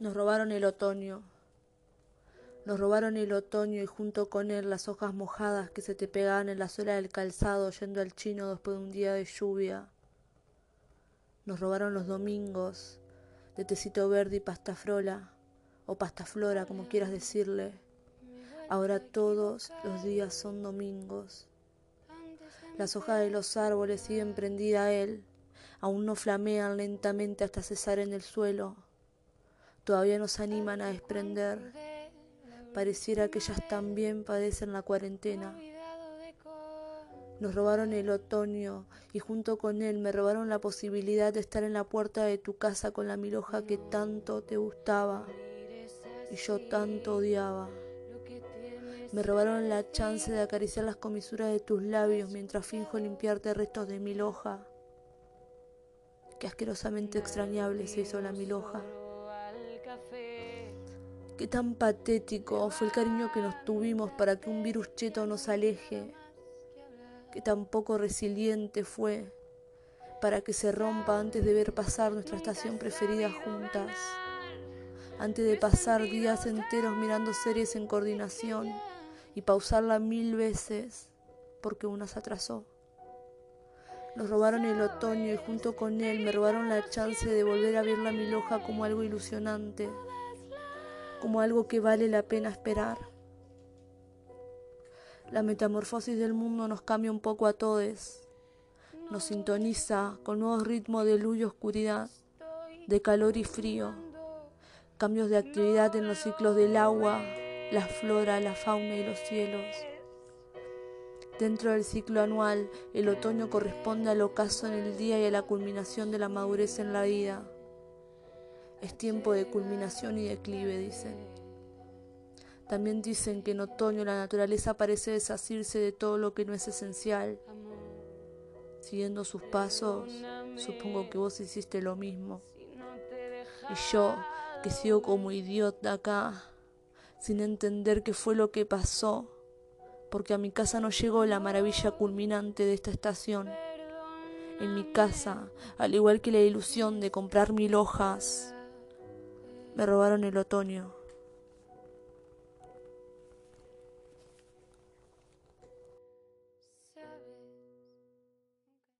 Nos robaron el otoño. Nos robaron el otoño y junto con él las hojas mojadas que se te pegaban en la suela del calzado yendo al chino después de un día de lluvia. Nos robaron los domingos de tecito verde y pastafrola, o pastaflora, como quieras decirle. Ahora todos los días son domingos. Las hojas de los árboles siguen prendidas a él, aún no flamean lentamente hasta cesar en el suelo todavía nos animan a desprender. Pareciera que ellas también padecen la cuarentena. Nos robaron el otoño y junto con él me robaron la posibilidad de estar en la puerta de tu casa con la miloja que tanto te gustaba y yo tanto odiaba. Me robaron la chance de acariciar las comisuras de tus labios mientras finjo limpiarte restos de miloja. Qué asquerosamente extrañable se hizo la miloja. Qué tan patético fue el cariño que nos tuvimos para que un virus cheto nos aleje. Qué tan poco resiliente fue para que se rompa antes de ver pasar nuestra estación preferida juntas. Antes de pasar días enteros mirando series en coordinación y pausarla mil veces porque una se atrasó. Nos robaron el otoño y junto con él me robaron la chance de volver a ver la miloja como algo ilusionante como algo que vale la pena esperar. La metamorfosis del mundo nos cambia un poco a todos, nos sintoniza con nuevos ritmos de luz y oscuridad, de calor y frío, cambios de actividad en los ciclos del agua, la flora, la fauna y los cielos. Dentro del ciclo anual, el otoño corresponde al ocaso en el día y a la culminación de la madurez en la vida. Es tiempo de culminación y declive, dicen. También dicen que en otoño la naturaleza parece desasirse de todo lo que no es esencial. Siguiendo sus pasos, supongo que vos hiciste lo mismo. Y yo, que sigo como idiota acá, sin entender qué fue lo que pasó, porque a mi casa no llegó la maravilla culminante de esta estación. En mi casa, al igual que la ilusión de comprar mil hojas, me robaron el otoño.